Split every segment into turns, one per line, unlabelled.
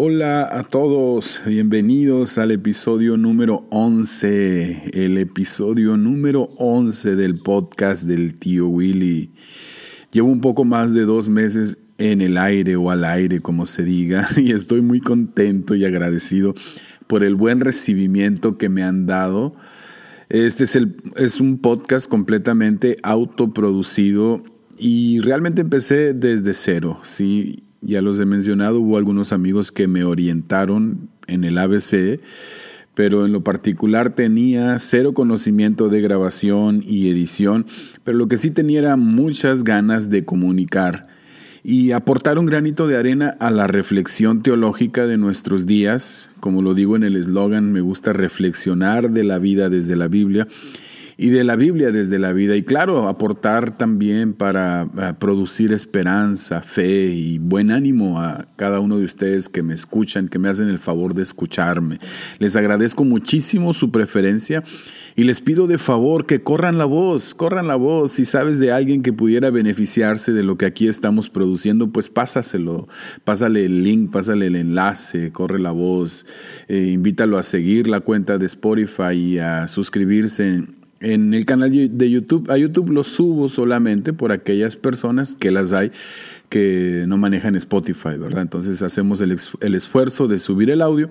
Hola a todos, bienvenidos al episodio número 11, el episodio número 11 del podcast del tío Willy. Llevo un poco más de dos meses en el aire o al aire, como se diga, y estoy muy contento y agradecido por el buen recibimiento que me han dado. Este es, el, es un podcast completamente autoproducido y realmente empecé desde cero, ¿sí? Ya los he mencionado, hubo algunos amigos que me orientaron en el ABC, pero en lo particular tenía cero conocimiento de grabación y edición, pero lo que sí tenía era muchas ganas de comunicar y aportar un granito de arena a la reflexión teológica de nuestros días. Como lo digo en el eslogan, me gusta reflexionar de la vida desde la Biblia y de la Biblia desde la vida. Y claro, aportar también para producir esperanza, fe y buen ánimo a cada uno de ustedes que me escuchan, que me hacen el favor de escucharme. Les agradezco muchísimo su preferencia. Y les pido de favor que corran la voz, corran la voz. Si sabes de alguien que pudiera beneficiarse de lo que aquí estamos produciendo, pues pásaselo. Pásale el link, pásale el enlace, corre la voz. Eh, invítalo a seguir la cuenta de Spotify y a suscribirse en el canal de YouTube. A YouTube lo subo solamente por aquellas personas que las hay que no manejan Spotify, ¿verdad? Entonces hacemos el, el esfuerzo de subir el audio.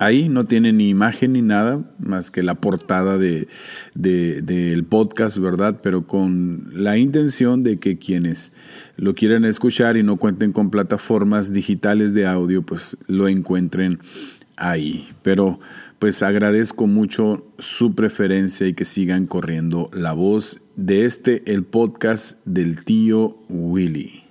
Ahí no tiene ni imagen ni nada más que la portada del de, podcast, ¿verdad? Pero con la intención de que quienes lo quieran escuchar y no cuenten con plataformas digitales de audio, pues lo encuentren ahí. Pero pues agradezco mucho su preferencia y que sigan corriendo la voz de este, el podcast del tío Willy.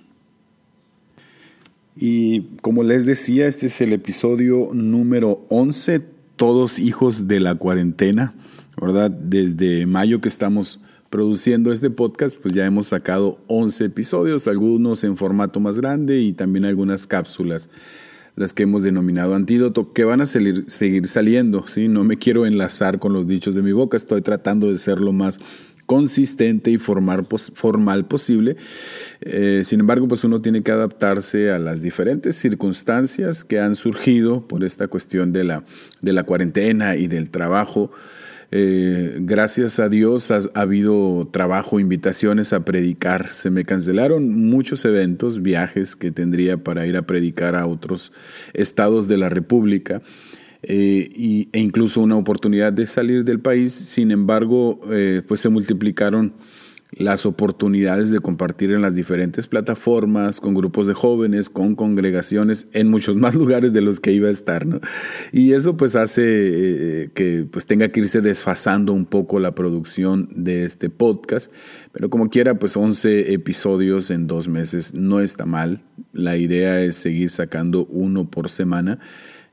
Y como les decía, este es el episodio número 11, todos hijos de la cuarentena, ¿verdad? Desde mayo que estamos produciendo este podcast, pues ya hemos sacado 11 episodios, algunos en formato más grande y también algunas cápsulas las que hemos denominado antídoto, que van a seguir, seguir saliendo. ¿sí? No me quiero enlazar con los dichos de mi boca, estoy tratando de ser lo más consistente y formal posible. Eh, sin embargo, pues uno tiene que adaptarse a las diferentes circunstancias que han surgido por esta cuestión de la, de la cuarentena y del trabajo. Eh, gracias a Dios ha, habido trabajo, invitaciones a predicar. Se me cancelaron muchos eventos, viajes que tendría para ir a predicar a otros estados de la República. Eh, e incluso una oportunidad de salir del país. Sin embargo, eh, pues se multiplicaron las oportunidades de compartir en las diferentes plataformas, con grupos de jóvenes, con congregaciones, en muchos más lugares de los que iba a estar, ¿no? Y eso pues hace eh, que pues tenga que irse desfasando un poco la producción de este podcast, pero como quiera pues 11 episodios en dos meses no está mal, la idea es seguir sacando uno por semana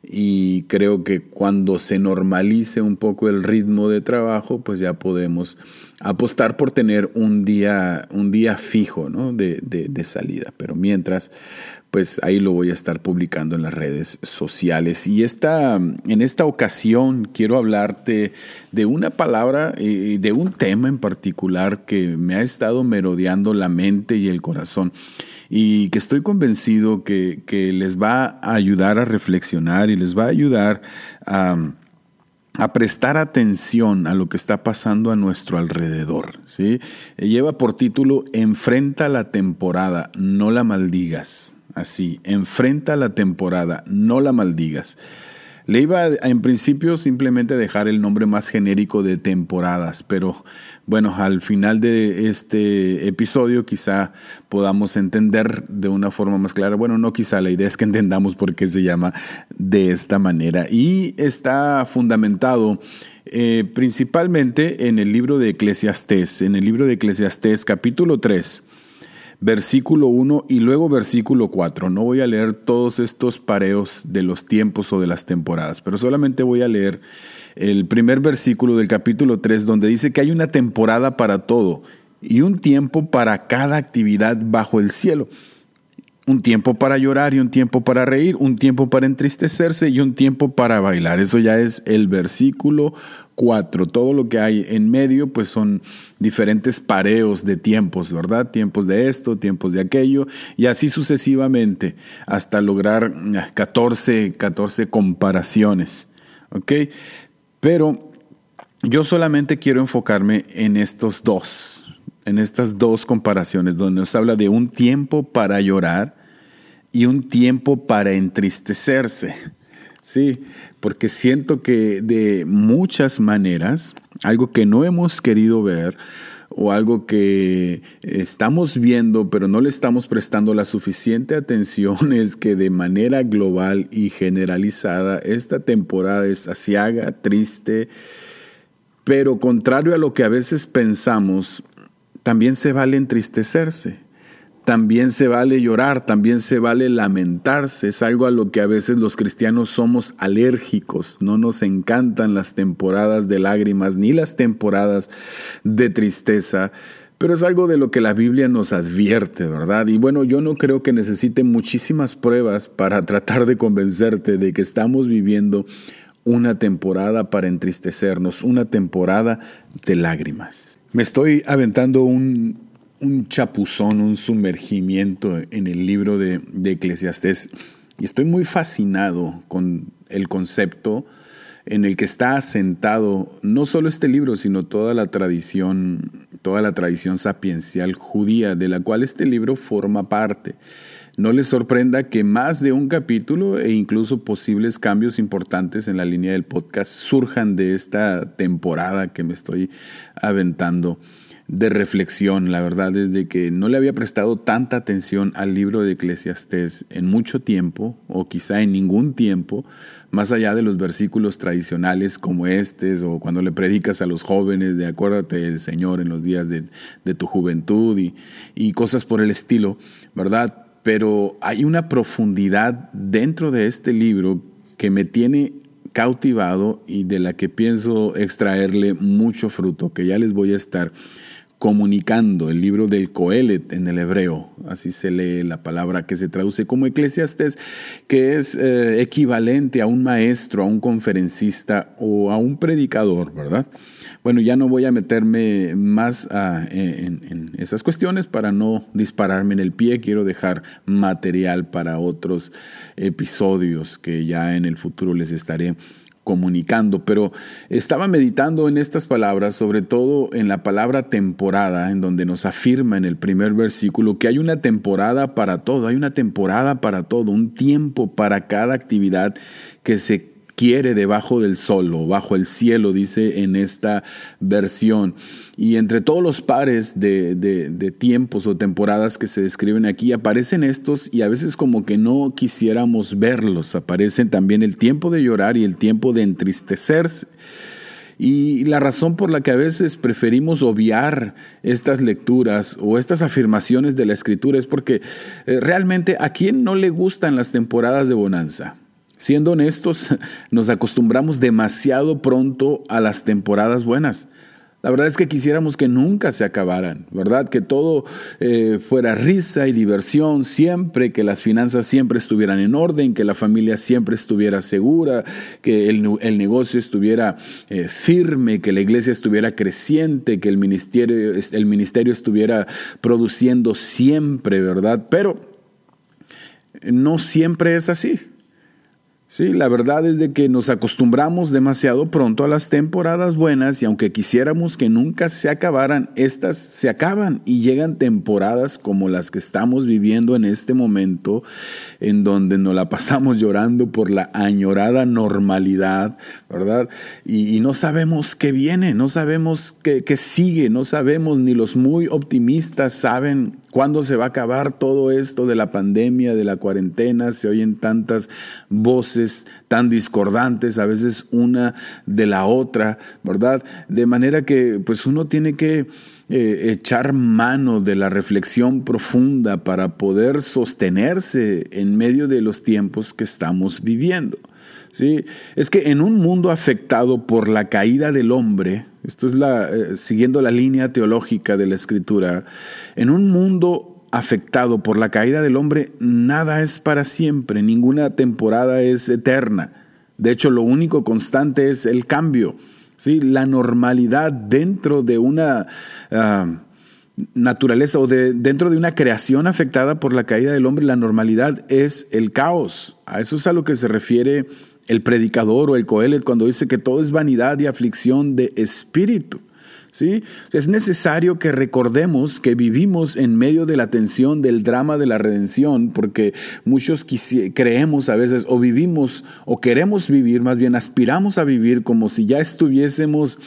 y creo que cuando se normalice un poco el ritmo de trabajo, pues ya podemos apostar por tener un día, un día fijo ¿no? de, de, salida. Pero mientras, pues ahí lo voy a estar publicando en las redes sociales. Y esta, en esta ocasión quiero hablarte de una palabra y de un tema en particular que me ha estado merodeando la mente y el corazón y que estoy convencido que, les va a ayudar a reflexionar y les va a ayudar a, prestar atención a lo que está pasando a nuestro alrededor. ¿sí? Lleva por título Enfrenta la temporada, no la maldigas. Así, enfrenta la temporada, no la maldigas. Le iba en principio simplemente dejar el nombre más genérico de temporadas, pero bueno, al final de este episodio quizá podamos entender de una forma más clara. Bueno, no quizá, la idea es que entendamos por qué se llama de esta manera. Y está fundamentado eh, principalmente en el libro de Eclesiastés, en el libro de Eclesiastés capítulo 3 versículo 1 y luego versículo 4. No voy a leer todos estos pareos de los tiempos o de las temporadas, pero solamente voy a leer el primer versículo del capítulo 3 donde dice que hay una temporada para todo y un tiempo para cada actividad bajo el cielo. Un tiempo para llorar y un tiempo para reír, un tiempo para entristecerse y un tiempo para bailar. Eso ya es el versículo 4. Todo lo que hay en medio pues son diferentes pareos de tiempos, ¿verdad? Tiempos de esto, tiempos de aquello y así sucesivamente hasta lograr 14, 14 comparaciones. ¿Ok? Pero yo solamente quiero enfocarme en estos dos, en estas dos comparaciones, donde nos habla de un tiempo para llorar y un tiempo para entristecerse. Sí, porque siento que de muchas maneras, algo que no hemos querido ver o algo que estamos viendo pero no le estamos prestando la suficiente atención es que de manera global y generalizada esta temporada es asiaga, triste, pero contrario a lo que a veces pensamos, también se vale entristecerse, también se vale llorar, también se vale lamentarse. Es algo a lo que a veces los cristianos somos alérgicos. No nos encantan las temporadas de lágrimas ni las temporadas de tristeza. Pero es algo de lo que la Biblia nos advierte, ¿verdad? Y bueno, yo no creo que necesite muchísimas pruebas para tratar de convencerte de que estamos viviendo una temporada para entristecernos, una temporada de lágrimas. Me estoy aventando un, chapuzón, un sumergimiento en el libro de, de Eclesiastés y estoy muy fascinado con el concepto en el que está asentado no solo este libro, sino toda la tradición, toda la tradición sapiencial judía, de la cual este libro forma parte. No les sorprenda que más de un capítulo e incluso posibles cambios importantes en la línea del podcast surjan de esta temporada que me estoy aventando de reflexión. La verdad es de que no le había prestado tanta atención al libro de Eclesiastés en mucho tiempo, o quizá en ningún tiempo, más allá de los versículos tradicionales como estos, o cuando le predicas a los jóvenes de acuérdate del Señor en los días de, tu juventud y, y cosas por el estilo, ¿verdad? Pero hay una profundidad dentro de este libro que me tiene cautivado y de la que pienso extraerle mucho fruto, que ya les voy a estar comunicando. El libro del Coelet en el hebreo, así se lee la palabra que se traduce como eclesiastés, que es eh, equivalente a un maestro, a un conferencista o a un predicador, ¿verdad? Bueno, ya no voy a meterme más ah, en, esas cuestiones para no dispararme en el pie. Quiero dejar material para otros episodios que ya en el futuro les estaré comunicando, pero estaba meditando en estas palabras, sobre todo en la palabra temporada, en donde nos afirma en el primer versículo que hay una temporada para todo, hay una temporada para todo, un tiempo para cada actividad que se quiere debajo del sol o bajo el cielo, dice en esta versión. Y entre todos los pares de, de, tiempos o temporadas que se describen aquí, aparecen estos y a veces como que no quisiéramos verlos. Aparecen también el tiempo de llorar y el tiempo de entristecerse. Y la razón por la que a veces preferimos obviar estas lecturas o estas afirmaciones de la escritura es porque eh, realmente a quién no le gustan las temporadas de bonanza. Siendo honestos, nos acostumbramos demasiado pronto a las temporadas buenas. La verdad es que quisiéramos que nunca se acabaran, ¿verdad? Que todo eh, fuera risa y diversión siempre, que las finanzas siempre estuvieran en orden, que la familia siempre estuviera segura, que el, negocio estuviera eh, firme, que la iglesia estuviera creciente, que el ministerio, el ministerio estuviera produciendo siempre, ¿verdad? Pero no siempre es así. Sí, la verdad es de que nos acostumbramos demasiado pronto a las temporadas buenas y aunque quisiéramos que nunca se acabaran, estas se acaban y llegan temporadas como las que estamos viviendo en este momento, en donde nos la pasamos llorando por la añorada normalidad, ¿verdad? Y, no sabemos qué viene, no sabemos qué, qué sigue, no sabemos, ni los muy optimistas saben cuándo se va a acabar todo esto de la pandemia, de la cuarentena, se oyen tantas voces tan discordantes, a veces una de la otra, ¿verdad? De manera que pues uno tiene que eh, echar mano de la reflexión profunda para poder sostenerse en medio de los tiempos que estamos viviendo. ¿Sí? Es que en un mundo afectado por la caída del hombre, esto es la, eh, siguiendo la línea teológica de la escritura, en un mundo afectado por la caída del hombre, nada es para siempre, ninguna temporada es eterna. De hecho, lo único constante es el cambio, ¿sí? la normalidad dentro de una ah, naturaleza o de, dentro de una creación afectada por la caída del hombre, la normalidad es el caos. A eso es a lo que se refiere el predicador o el Coelet cuando dice que todo es vanidad y aflicción de espíritu. ¿sí? Es necesario que recordemos que vivimos en medio de la tensión del drama de la redención, porque muchos creemos a veces o vivimos o queremos vivir, más bien aspiramos a vivir como si ya estuviésemos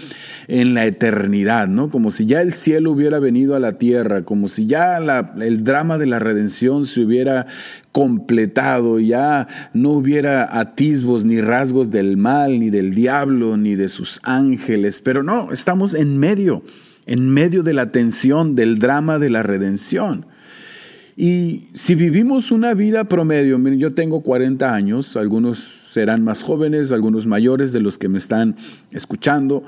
en la eternidad, ¿no? Como si ya el cielo hubiera venido a la tierra, como si ya el drama de la redención se hubiera completado, ya no hubiera atisbos ni rasgos del mal, ni del diablo, ni de sus ángeles, pero no, estamos en medio, en medio de la tensión, del drama de la redención. Y si vivimos una vida promedio, yo tengo 40 años, algunos serán más jóvenes, algunos mayores de los que me están escuchando,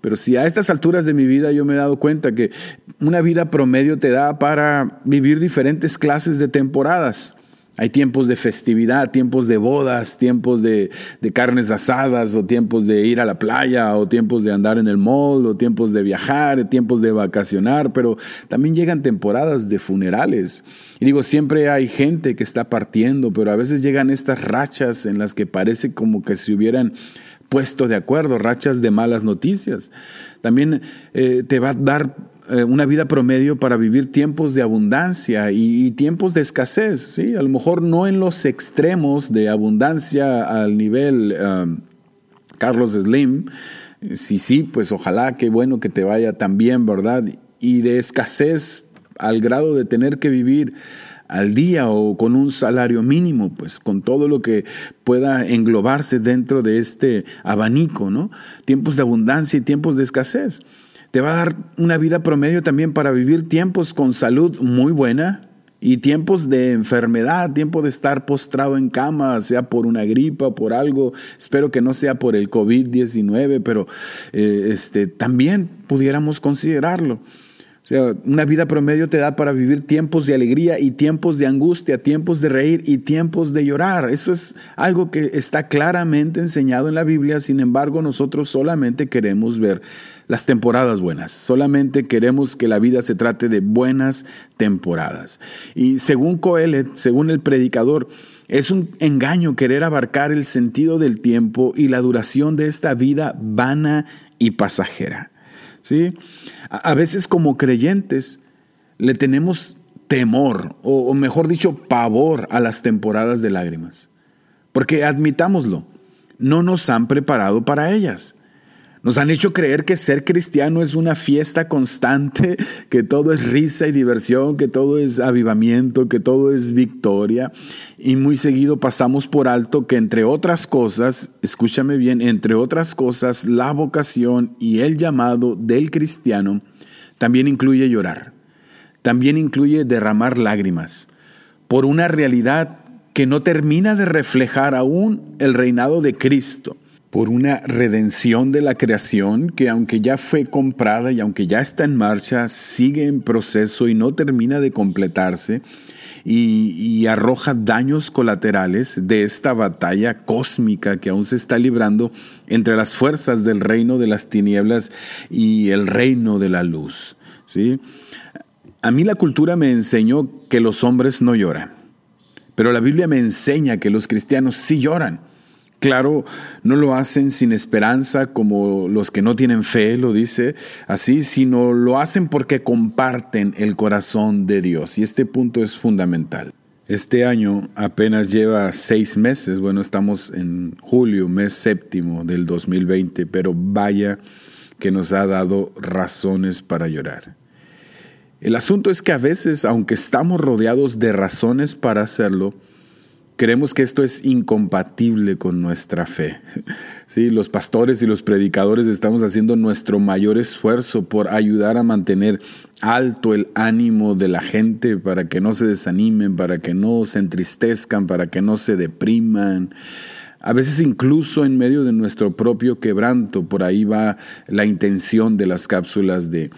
pero si a estas alturas de mi vida yo me he dado cuenta que una vida promedio te da para vivir diferentes clases de temporadas. Hay tiempos de festividad, tiempos de bodas, tiempos de, carnes asadas, o tiempos de ir a la playa, o tiempos de andar en el mall, o tiempos de viajar, tiempos de vacacionar, pero también llegan temporadas de funerales. Y digo, siempre hay gente que está partiendo, pero a veces llegan estas rachas en las que parece como que se hubieran puesto de acuerdo, rachas de malas noticias. También eh, te va a dar eh, una vida promedio para vivir tiempos de abundancia y, tiempos de escasez, ¿sí? A lo mejor no en los extremos de abundancia al nivel um, Carlos Slim, sí, sí, pues ojalá, qué bueno que te vaya tan bien, ¿verdad? Y de escasez al grado de tener que vivir al día o con un salario mínimo, pues con todo lo que pueda englobarse dentro de este abanico, ¿no? Tiempos de abundancia y tiempos de escasez. Te va a dar una vida promedio también para vivir tiempos con salud muy buena y tiempos de enfermedad, tiempo de estar postrado en cama, sea por una gripa, por algo. Espero que no sea por el COVID-19, pero eh, este, también pudiéramos considerarlo. O sea, una vida promedio te da para vivir tiempos de alegría y tiempos de angustia, tiempos de reír y tiempos de llorar. Eso es algo que está claramente enseñado en la Biblia, sin embargo nosotros solamente queremos ver las temporadas buenas. Solamente queremos que la vida se trate de buenas temporadas. Y según Coelet, según el predicador, es un engaño querer abarcar el sentido del tiempo y la duración de esta vida vana y pasajera. ¿Sí? A veces como creyentes le tenemos temor, o mejor dicho, pavor a las temporadas de lágrimas. Porque admitámoslo, no nos han preparado para ellas. Nos han hecho creer que ser cristiano es una fiesta constante, que todo es risa y diversión, que todo es avivamiento, que todo es victoria. Y muy seguido pasamos por alto que entre otras cosas, escúchame bien, entre otras cosas, la vocación y el llamado del cristiano también incluye llorar, también incluye derramar lágrimas por una realidad que no termina de reflejar aún el reinado de Cristo por una redención de la creación que aunque ya fue comprada y aunque ya está en marcha, sigue en proceso y no termina de completarse y, arroja daños colaterales de esta batalla cósmica que aún se está librando entre las fuerzas del reino de las tinieblas y el reino de la luz. ¿sí? A mí la cultura me enseñó que los hombres no lloran, pero la Biblia me enseña que los cristianos sí lloran. Claro, no lo hacen sin esperanza como los que no tienen fe, lo dice así, sino lo hacen porque comparten el corazón de Dios. Y este punto es fundamental. Este año apenas lleva seis meses, bueno, estamos en julio, mes séptimo del 2020, pero vaya que nos ha dado razones para llorar. El asunto es que a veces, aunque estamos rodeados de razones para hacerlo, Creemos que esto es incompatible con nuestra fe. Sí, los pastores y los predicadores estamos haciendo nuestro mayor esfuerzo por ayudar a mantener alto el ánimo de la gente para que no se desanimen, para que no se entristezcan, para que no se depriman. A veces incluso en medio de nuestro propio quebranto, por ahí va la intención de las cápsulas de,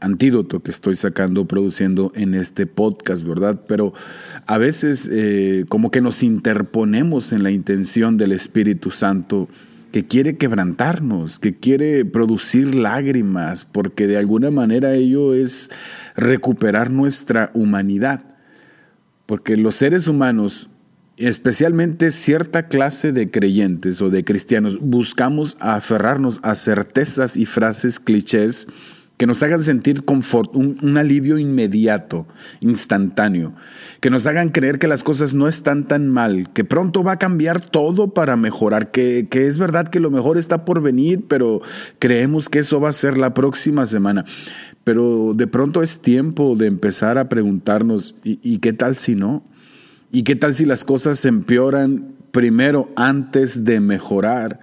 antídoto que estoy sacando, produciendo en este podcast, ¿verdad? Pero a veces eh, como que nos interponemos en la intención del Espíritu Santo que quiere quebrantarnos, que quiere producir lágrimas, porque de alguna manera ello es recuperar nuestra humanidad. Porque los seres humanos especialmente cierta clase de creyentes o de cristianos, buscamos aferrarnos a certezas y frases clichés que nos hagan sentir confort, un, alivio inmediato, instantáneo, que nos hagan creer que las cosas no están tan mal, que pronto va a cambiar todo para mejorar, que, es verdad que lo mejor está por venir, pero creemos que eso va a ser la próxima semana. Pero de pronto es tiempo de empezar a preguntarnos, y qué tal si no? ¿Y qué tal si las cosas se empeoran primero antes de mejorar?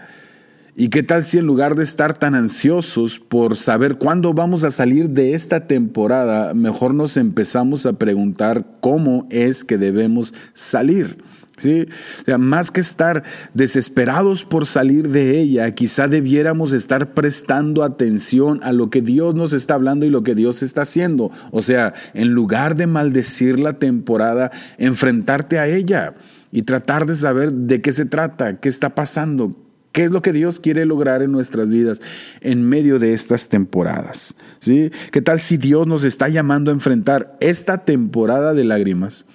¿Y qué tal si en lugar de estar tan ansiosos por saber cuándo vamos a salir de esta temporada, mejor nos empezamos a preguntar cómo es que debemos salir? ¿Sí? O sea, más que estar desesperados por salir de ella, quizá debiéramos estar prestando atención a lo que Dios nos está hablando y lo que Dios está haciendo. O sea, en lugar de maldecir la temporada, enfrentarte a ella y tratar de saber de qué se trata, qué está pasando, qué es lo que Dios quiere lograr en nuestras vidas en medio de estas temporadas. ¿sí? ¿Qué tal si Dios nos está llamando a enfrentar esta temporada de lágrimas?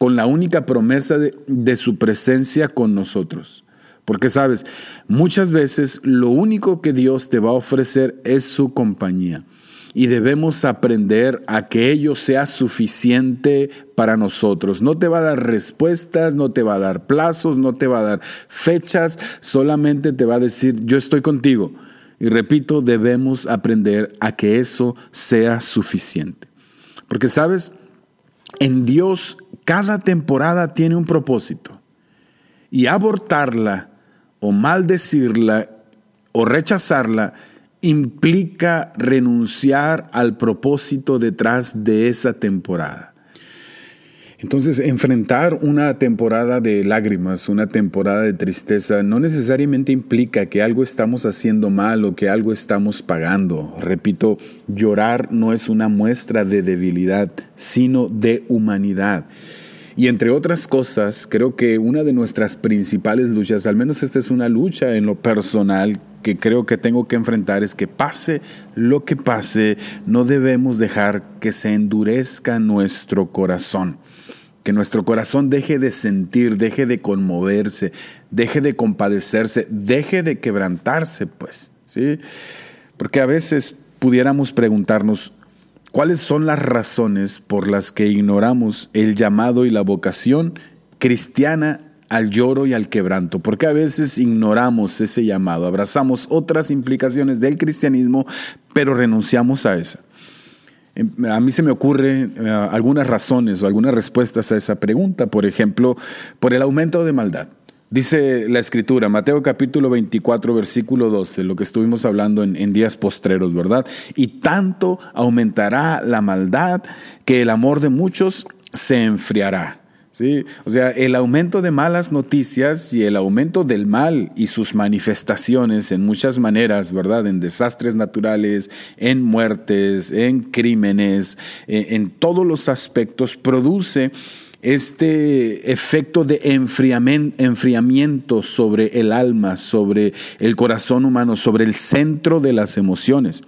Con la única promesa de, su presencia con nosotros. Porque sabes, muchas veces lo único que Dios te va a ofrecer es su compañía. Y debemos aprender a que ello sea suficiente para nosotros. No te va a dar respuestas, no te va a dar plazos, no te va a dar fechas, solamente te va a decir, yo estoy contigo. Y repito, debemos aprender a que eso sea suficiente. Porque sabes, en Dios cada temporada tiene un propósito. Y abortarla o maldecirla o rechazarla implica renunciar al propósito detrás de esa temporada. Entonces, enfrentar una temporada de lágrimas, una temporada de tristeza, no necesariamente implica que algo estamos haciendo mal o que algo estamos pagando. Repito, llorar no es una muestra de debilidad, sino de humanidad. Y entre otras cosas, creo que una de nuestras principales luchas, al menos esta es una lucha en lo personal que creo que tengo que enfrentar, es que pase lo que pase, no debemos dejar que se endurezca nuestro corazón que nuestro corazón deje de sentir, deje de conmoverse, deje de compadecerse, deje de quebrantarse, pues, ¿sí? Porque a veces pudiéramos preguntarnos, ¿cuáles son las razones por las que ignoramos el llamado y la vocación cristiana al lloro y al quebranto? Porque a veces ignoramos ese llamado, abrazamos otras implicaciones del cristianismo, pero renunciamos a esa. Em, a mí se me ocurren eh, algunas razones o algunas respuestas a esa pregunta. Por ejemplo, por el aumento de maldad. Dice la escritura, Mateo capítulo 24, versículo 12, lo que estuvimos hablando en, en, días postreros, ¿verdad? Y tanto aumentará la maldad que el amor de muchos se enfriará. ¿Sí? O sea, el aumento de malas noticias y el aumento del mal y sus manifestaciones en muchas maneras, ¿verdad? En desastres naturales, en muertes, en crímenes, en, todos los aspectos, produce este efecto de enfriamiento sobre el alma, sobre el corazón humano, sobre el centro de las emociones.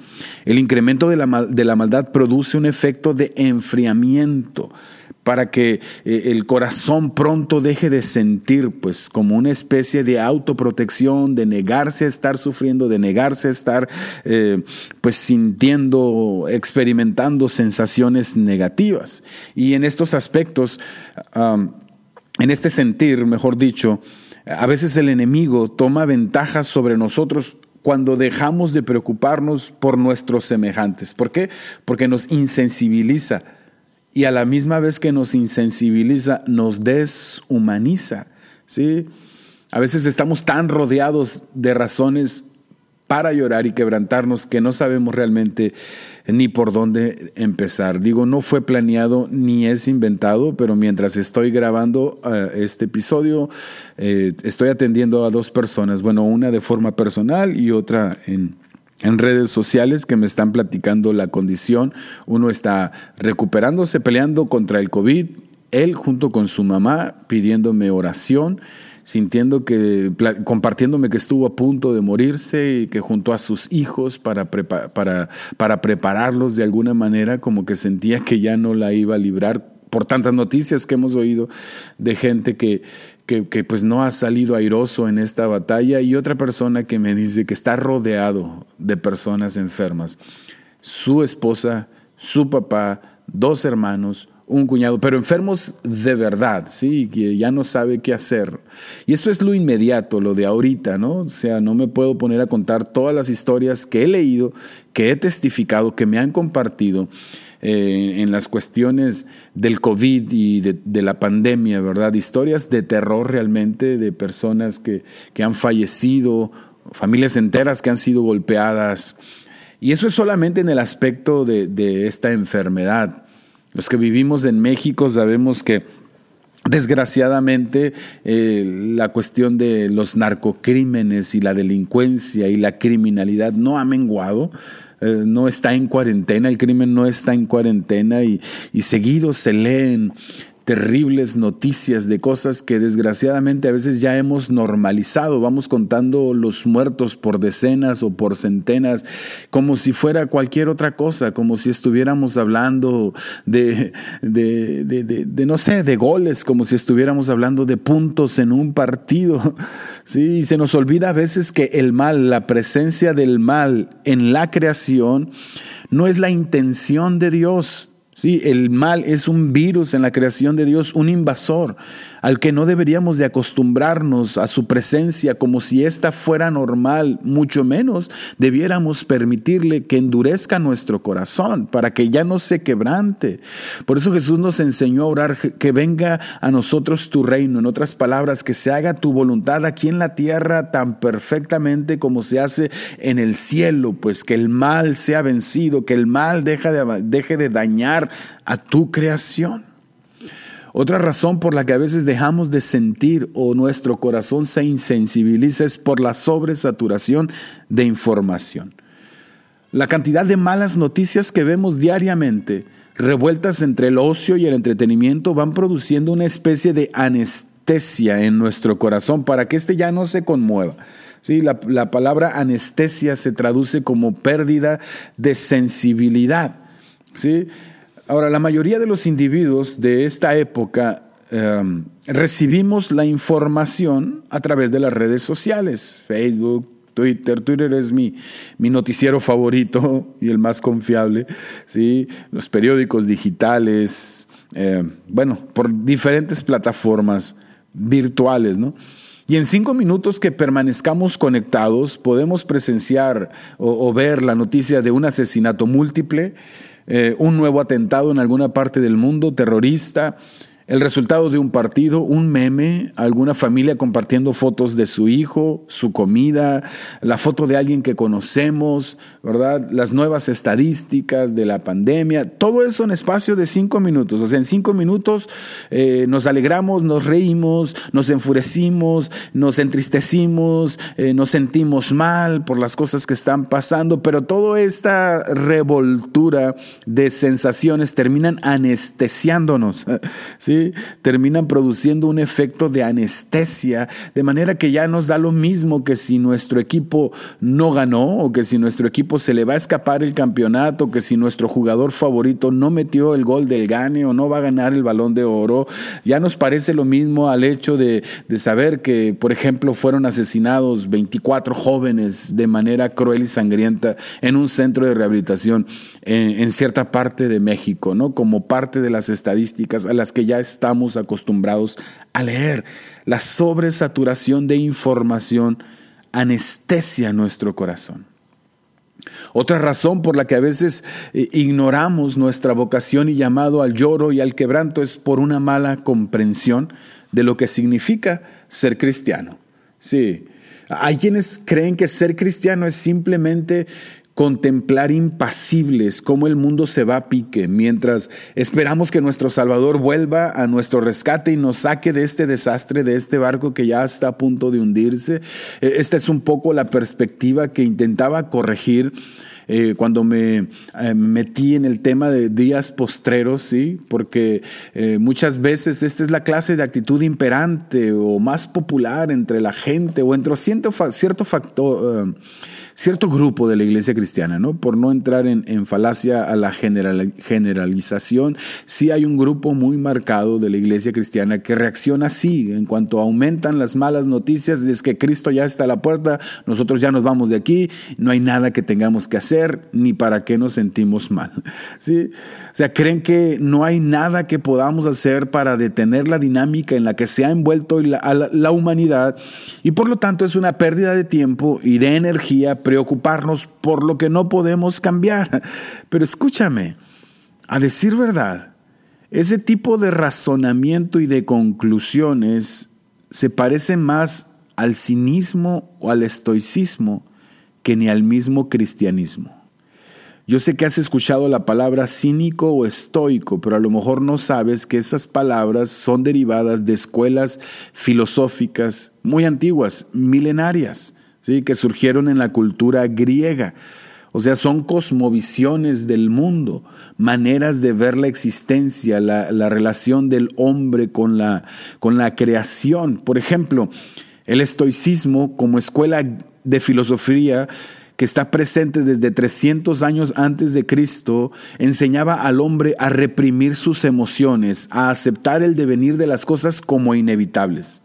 El incremento de la, de la maldad produce un efecto de enfriamiento para que eh, el corazón pronto deje de sentir, pues, como una especie de autoprotección, de negarse a estar sufriendo, de negarse a estar, eh, pues, sintiendo, experimentando sensaciones negativas. Y en estos aspectos, en este sentir, mejor dicho, a veces el enemigo toma ventajas sobre nosotros cuando dejamos de preocuparnos por nuestros semejantes. ¿Por qué? Porque nos insensibiliza y a la misma vez que nos insensibiliza, nos deshumaniza. ¿sí? A veces estamos tan rodeados de razones para llorar y quebrantarnos que no sabemos realmente ni por dónde empezar. Digo, no fue planeado ni es inventado, pero mientras estoy grabando eh, este episodio, eh, estoy atendiendo a dos personas, bueno, una de forma personal y otra en, en redes sociales que me están platicando la condición. Uno está recuperándose, peleando contra el COVID, él junto con su mamá pidiéndome oración sintiendo que, compartiéndome que estuvo a punto de morirse y que junto a sus hijos para, para, para prepararlos de alguna manera, como que sentía que ya no la iba a librar por tantas noticias que hemos oído de gente que, que, que, pues no ha salido airoso en esta batalla y otra persona que me dice que está rodeado de personas enfermas. Su esposa, su papá, dos hermanos, un cuñado, pero enfermos de verdad, ¿sí? Que ya no sabe qué hacer. Y esto es lo inmediato, lo de ahorita, ¿no? O sea, no me puedo poner a contar todas las historias que he leído, que he testificado, que me han compartido eh, en las cuestiones del COVID y de, la pandemia, ¿verdad? Historias de terror realmente, de personas que, que han fallecido, familias enteras que han sido golpeadas. Y eso es solamente en el aspecto de, de esta enfermedad. Los que vivimos en México sabemos que Desgraciadamente, eh, la cuestión de los narcocrímenes y la delincuencia y la criminalidad no ha menguado, eh, no está en cuarentena, el crimen no está en cuarentena y, y seguido se leen terribles noticias de cosas que desgraciadamente a veces ya hemos normalizado. Vamos contando los muertos por decenas o por centenas, como si fuera cualquier otra cosa, como si estuviéramos hablando de, de, de, no sé, de goles, como si estuviéramos hablando de puntos en un partido. Sí, y se nos olvida a veces que el mal, la presencia del mal en la creación, no es la intención de Dios. Sí, el mal es un virus en la creación de Dios, un invasor al que no deberíamos de acostumbrarnos a su presencia como si ésta fuera normal, mucho menos debiéramos permitirle que endurezca nuestro corazón para que ya no se quebrante. Por eso Jesús nos enseñó a orar que venga a nosotros tu reino, en otras palabras, que se haga tu voluntad aquí en la tierra tan perfectamente como se hace en el cielo, pues que el mal sea vencido, que el mal de, deje de dañar a tu creación. Otra razón por la que a veces dejamos de sentir o nuestro corazón se insensibiliza es por la sobresaturación de información. La cantidad de malas noticias que vemos diariamente, revueltas entre el ocio y el entretenimiento, van produciendo una especie de anestesia en nuestro corazón para que éste ya no se conmueva. Sí, la, la palabra anestesia se traduce como pérdida de sensibilidad. ¿sí? Ahora, la mayoría de los individuos de esta época em, recibimos la información a través de las redes sociales, Facebook, Twitter. Twitter es mi, mi noticiero favorito y el más confiable. ¿sí? Los periódicos digitales, em, bueno, por diferentes plataformas virtuales, ¿no? Y en cinco minutos que permanezcamos conectados, podemos presenciar o ver la noticia de un asesinato múltiple, eh, un nuevo atentado en alguna parte del mundo, terrorista, el resultado de un partido, un meme, alguna familia compartiendo fotos de su hijo, su comida, la foto de alguien que conocemos, ¿verdad? Las nuevas estadísticas de la pandemia, todo eso en espacio de cinco minutos. O sea, en cinco minutos eh, nos alegramos, nos reímos, nos enfurecimos, nos entristecimos, eh, nos sentimos mal por las cosas que están pasando, pero toda esta revoltura de sensaciones terminan anestesiándonos, ¿sí? Terminan produciendo un efecto de anestesia, de manera que ya nos da lo mismo que si nuestro equipo no ganó o que si nuestro equipo se le va a escapar el campeonato, que si nuestro jugador favorito no metió el gol del gane o no va a ganar el balón de oro, ya nos parece lo mismo al hecho de, saber que, por ejemplo, fueron asesinados 24 jóvenes de manera cruel y sangrienta en un centro de rehabilitación en, en cierta parte de México, ¿no? Como parte de las estadísticas a las que ya estamos acostumbrados a leer. La sobresaturación de información anestesia nuestro corazón. Otra razón por la que a veces eh, ignoramos nuestra vocación y llamado al lloro y al quebranto es por una mala comprensión de lo que significa ser cristiano. Sí, Hay quienes creen que ser cristiano es simplemente contemplar impasibles cómo el mundo se va a pique mientras esperamos que nuestro Salvador vuelva a nuestro rescate y nos saque de este desastre, de este barco que ya está a punto de hundirse. E, esta es un poco la perspectiva que intentaba corregir eh, cuando me eh, metí en el tema de días postreros, ¿sí? porque eh, muchas veces esta es la clase de actitud imperante o más popular entre la gente o entre cierto, cierto factor cierto grupo de la iglesia cristiana, ¿no? Por no entrar en, falacia a la generalización, sí hay un grupo muy marcado de la iglesia cristiana que reacciona así, en cuanto aumentan las malas noticias, es que Cristo ya está a la puerta, nosotros ya nos vamos de aquí, no hay nada que tengamos que hacer, ni para qué nos sentimos mal, ¿sí? O sea, creen que no hay nada que podamos hacer para detener la dinámica en la que se ha envuelto la humanidad y por lo tanto es una pérdida de tiempo y de energía preocuparnos por lo que no podemos cambiar. Pero escúchame, a decir verdad, ese tipo de razonamiento y de conclusiones se parece más al cinismo o al estoicismo que ni al mismo cristianismo. Yo sé que has escuchado la palabra cínico o estoico, pero a lo mejor no sabes que esas palabras son derivadas de escuelas filosóficas muy antiguas, milenarias que surgieron en la cultura griega. O sea, son cosmovisiones del mundo, maneras de ver la existencia, la, relación del hombre con la, con la creación. Por ejemplo, el estoicismo como escuela de filosofía que está presente desde 300 años antes de Cristo, enseñaba al hombre a reprimir sus emociones, a aceptar el devenir de las cosas como inevitables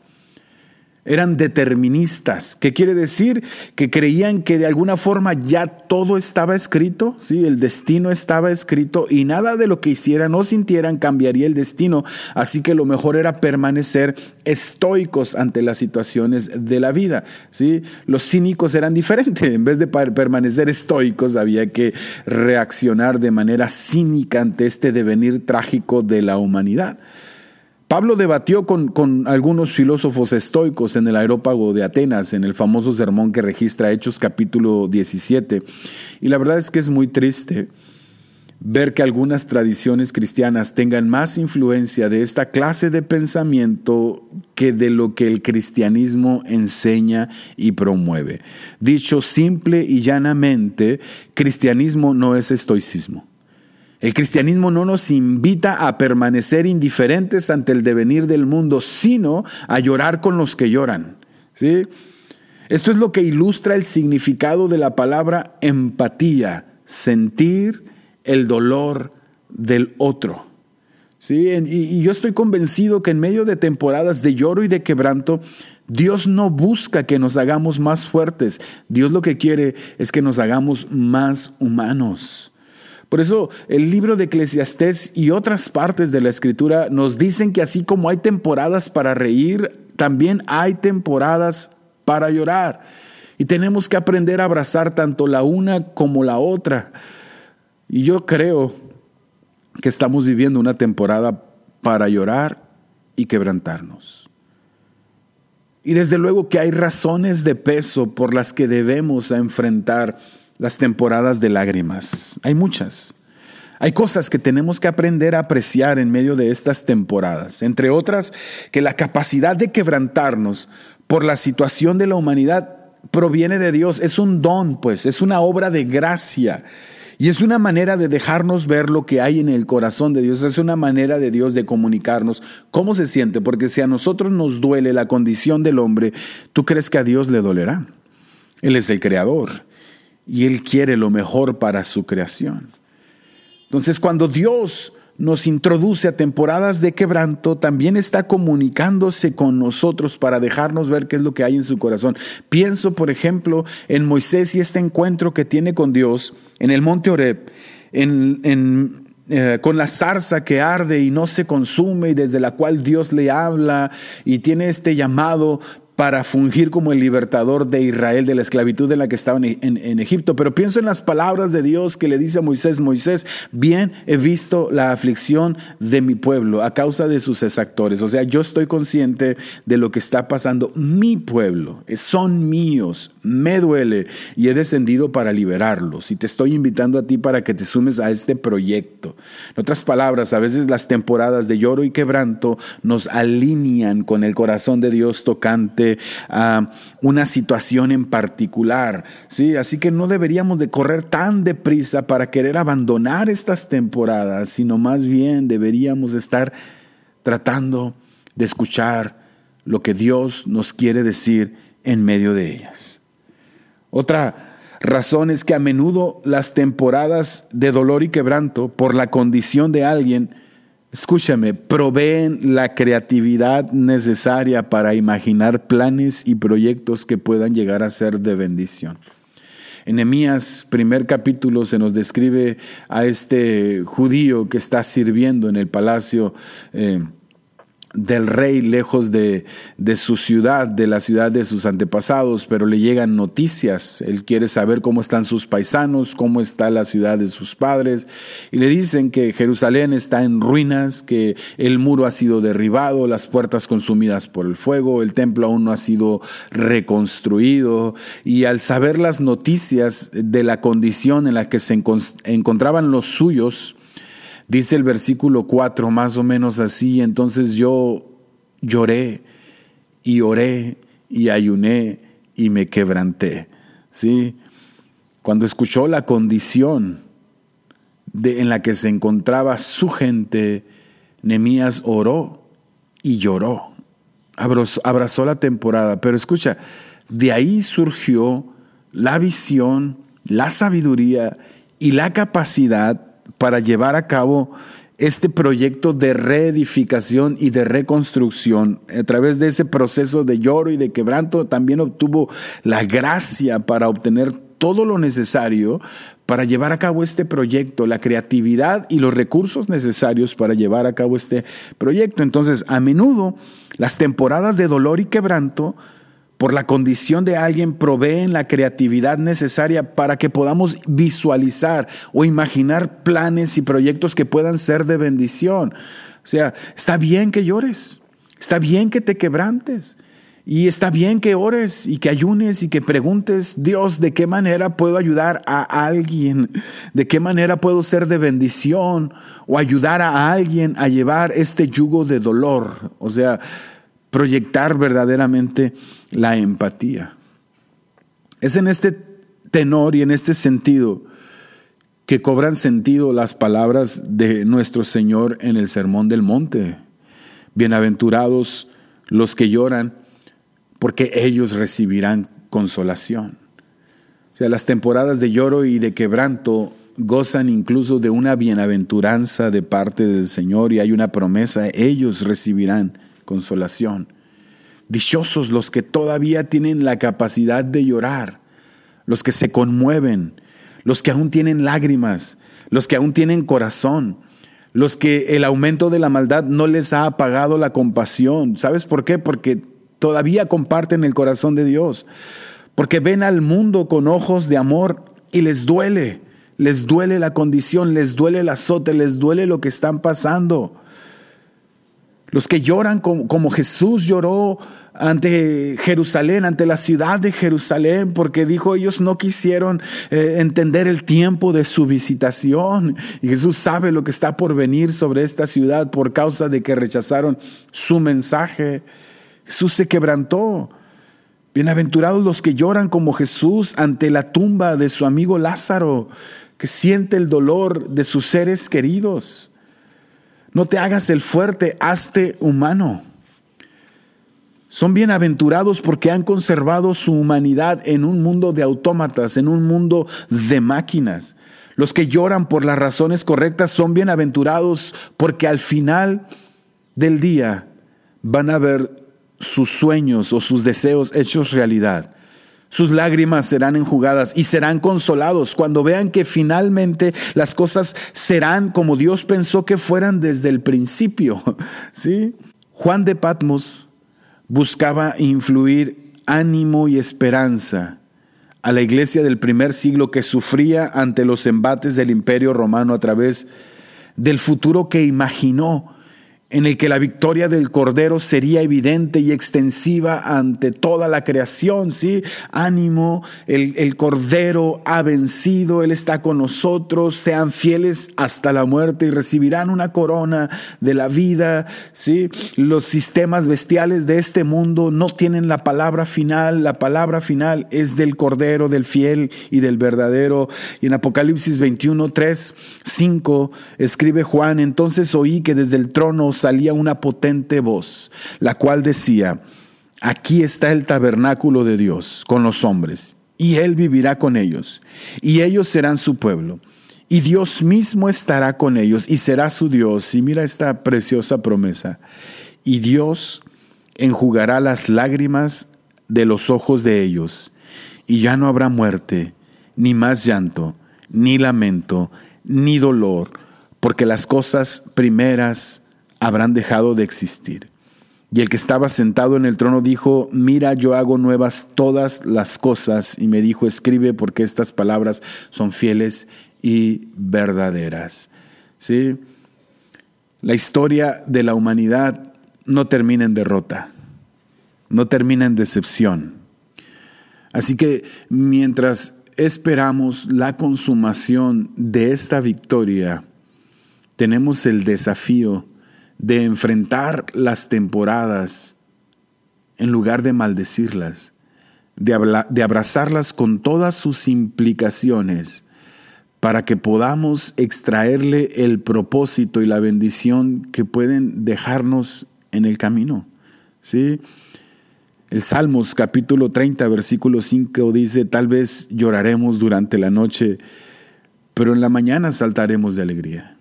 eran deterministas. ¿Qué quiere decir? Que creían que de alguna forma ya todo estaba escrito, ¿sí? el destino estaba escrito y nada de lo que hicieran o sintieran cambiaría el destino. Así que lo mejor era permanecer estoicos ante las situaciones de la vida. ¿sí? Los cínicos eran diferentes. En vez de permanecer estoicos, había que reaccionar de manera cínica ante este devenir trágico de la humanidad. Pablo debatió con, algunos filósofos estoicos en el aerópago de Atenas, en el famoso sermón que registra Hechos capítulo 17. Y la verdad es que es muy triste ver que algunas tradiciones cristianas tengan más influencia de esta clase de pensamiento que de lo que el cristianismo enseña y promueve. Dicho simple y llanamente, cristianismo no es estoicismo. El cristianismo no nos invita a permanecer indiferentes ante el devenir del mundo, sino a llorar con los que lloran. ¿sí? Esto es lo que ilustra el significado de la palabra empatía, sentir el dolor del otro. ¿sí? Y, yo estoy convencido que en medio de temporadas de lloro y de quebranto, Dios no busca que nos hagamos más fuertes. Dios lo que quiere es que nos hagamos más humanos. Por eso el libro de Eclesiastés y otras partes de la escritura nos dicen que así como hay temporadas para reír, también hay temporadas para llorar. Y tenemos que aprender a abrazar tanto la una como la otra. Y yo creo que estamos viviendo una temporada para llorar y quebrantarnos. Y desde luego que hay razones de peso por las que debemos enfrentar las temporadas de lágrimas. Hay muchas. Hay cosas que tenemos que aprender a apreciar en medio de estas temporadas, entre otras que la capacidad de quebrantarnos por la situación de la humanidad proviene de Dios, es un don, pues, es una obra de gracia. Y es una manera de dejarnos ver lo que hay en el corazón de Dios, es una manera de Dios de comunicarnos cómo se siente, porque si a nosotros nos duele la condición del hombre, ¿tú crees que a Dios le dolerá? Él es el creador y Él quiere lo mejor para su creación. Entonces, cuando Dios nos introduce a temporadas de quebranto, también está comunicándose con nosotros para dejarnos ver qué es lo que hay en su corazón. Pienso, por ejemplo, en Moisés y este encuentro que tiene con Dios en el monte Oreb, eh, con la zarza que arde y no se consume y desde la cual Dios le habla y tiene este llamado para fungir como el libertador de Israel de la esclavitud en la que estaban en, Egipto. Pero pienso en las palabras de Dios que le dice a Moisés, Moisés, bien he visto la aflicción de mi pueblo a causa de sus exactores. O sea, yo estoy consciente de lo que está pasando. Mi pueblo, son míos, me duele y he descendido para liberarlos. Y te estoy invitando a ti para que te sumes a este proyecto. En otras palabras, a veces las temporadas de lloro y quebranto nos alinean con el corazón de Dios tocante a una situación en particular. ¿sí? Así que no deberíamos de correr tan deprisa para querer abandonar estas temporadas, sino más bien deberíamos estar tratando de escuchar lo que Dios nos quiere decir en medio de ellas. Otra razón es que a menudo las temporadas de dolor y quebranto por la condición de alguien escúchame, proveen la creatividad necesaria para imaginar planes y proyectos que puedan llegar a ser de bendición. En Nehemías, primer capítulo, se nos describe a este judío que está sirviendo en el palacio. Eh, del rey lejos de, de, su ciudad, de la ciudad de sus antepasados, pero le llegan noticias. Él quiere saber cómo están sus paisanos, cómo está la ciudad de sus padres. Y le dicen que Jerusalén está en ruinas, que el muro ha sido derribado, las puertas consumidas por el fuego, el templo aún no ha sido reconstruido. Y al saber las noticias de la condición en la que se encontraban los suyos, Dice el versículo 4 más o menos así, entonces yo lloré y oré y ayuné y me quebranté. ¿Sí? Cuando escuchó la condición de, en la que se encontraba su gente, Nemías oró y lloró. Abrazó la temporada, pero escucha, de ahí surgió la visión, la sabiduría y la capacidad para llevar a cabo este proyecto de reedificación y de reconstrucción. A través de ese proceso de lloro y de quebranto también obtuvo la gracia para obtener todo lo necesario para llevar a cabo este proyecto, la creatividad y los recursos necesarios para llevar a cabo este proyecto. Entonces, a menudo las temporadas de dolor y quebranto por la condición de alguien proveen la creatividad necesaria para que podamos visualizar o imaginar planes y proyectos que puedan ser de bendición. O sea, está bien que llores, está bien que te quebrantes. Y está bien que ores y que ayunes y que preguntes, Dios, ¿de qué manera puedo ayudar a alguien? ¿De qué manera puedo ser de bendición o ayudar a alguien a llevar este yugo de dolor? O sea, proyectar verdaderamente la empatía. Es en este tenor y en este sentido que cobran sentido las palabras de nuestro Señor en el Sermón del Monte. Bienaventurados los que lloran, porque ellos recibirán consolación. O sea, las temporadas de lloro y de quebranto gozan incluso de una bienaventuranza de parte del Señor y hay una promesa, ellos recibirán consolación. Dichosos los que todavía tienen la capacidad de llorar, los que se conmueven, los que aún tienen lágrimas, los que aún tienen corazón, los que el aumento de la maldad no les ha apagado la compasión. ¿Sabes por qué? Porque todavía comparten el corazón de Dios, porque ven al mundo con ojos de amor y les duele, les duele la condición, les duele el azote, les duele lo que están pasando. Los que lloran como, Jesús lloró ante Jerusalén, ante la ciudad de Jerusalén, porque dijo ellos no quisieron eh, entender el tiempo de su visitación. Y Jesús sabe lo que está por venir sobre esta ciudad por causa de que rechazaron su mensaje. Jesús se quebrantó. Bienaventurados los que lloran como Jesús ante la tumba de su amigo Lázaro, que siente el dolor de sus seres queridos. No te hagas el fuerte, hazte humano. Son bienaventurados porque han conservado su humanidad en un mundo de autómatas, en un mundo de máquinas. Los que lloran por las razones correctas son bienaventurados porque al final del día van a ver sus sueños o sus deseos hechos realidad. Sus lágrimas serán enjugadas y serán consolados cuando vean que finalmente las cosas serán como Dios pensó que fueran desde el principio. ¿Sí? Juan de Patmos buscaba influir ánimo y esperanza a la iglesia del primer siglo que sufría ante los embates del imperio romano a través del futuro que imaginó en el que la victoria del Cordero sería evidente y extensiva ante toda la creación, ¿sí? Ánimo, el, el, Cordero ha vencido, Él está con nosotros, sean fieles hasta la muerte y recibirán una corona de la vida, ¿sí? Los sistemas bestiales de este mundo no tienen la palabra final, la palabra final es del Cordero, del fiel y del verdadero. Y en Apocalipsis 21, 3, 5, escribe Juan, entonces oí que desde el trono salía una potente voz, la cual decía, aquí está el tabernáculo de Dios con los hombres, y Él vivirá con ellos, y ellos serán su pueblo, y Dios mismo estará con ellos, y será su Dios. Y mira esta preciosa promesa, y Dios enjugará las lágrimas de los ojos de ellos, y ya no habrá muerte, ni más llanto, ni lamento, ni dolor, porque las cosas primeras habrán dejado de existir. Y el que estaba sentado en el trono dijo, mira, yo hago nuevas todas las cosas. Y me dijo, escribe porque estas palabras son fieles y verdaderas. ¿Sí? La historia de la humanidad no termina en derrota, no termina en decepción. Así que mientras esperamos la consumación de esta victoria, tenemos el desafío de enfrentar las temporadas en lugar de maldecirlas, de, abrazarlas con todas sus implicaciones para que podamos extraerle el propósito y la bendición que pueden dejarnos en el camino. ¿sí? El Salmos capítulo 30, versículo 5 dice, tal vez lloraremos durante la noche, pero en la mañana saltaremos de alegría.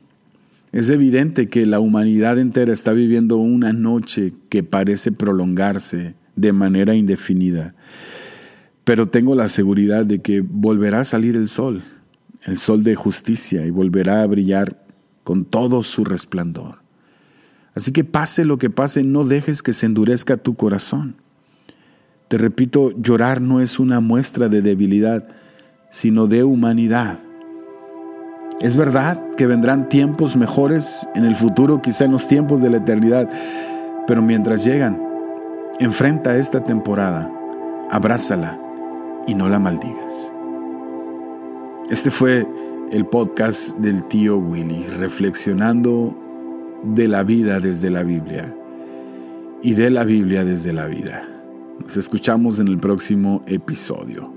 Es evidente que la humanidad entera está viviendo una noche que parece prolongarse de manera indefinida, pero tengo la seguridad de que volverá a salir el sol, el sol de justicia, y volverá a brillar con todo su resplandor. Así que pase lo que pase, no dejes que se endurezca tu corazón. Te repito, llorar no es una muestra de debilidad, sino de humanidad. Es verdad que vendrán tiempos mejores en el futuro, quizá en los tiempos de la eternidad, pero mientras llegan, enfrenta esta temporada, abrázala y no la maldigas. Este fue el podcast del tío Willy, reflexionando de la vida desde la Biblia y de la Biblia desde la vida. Nos escuchamos en el próximo episodio.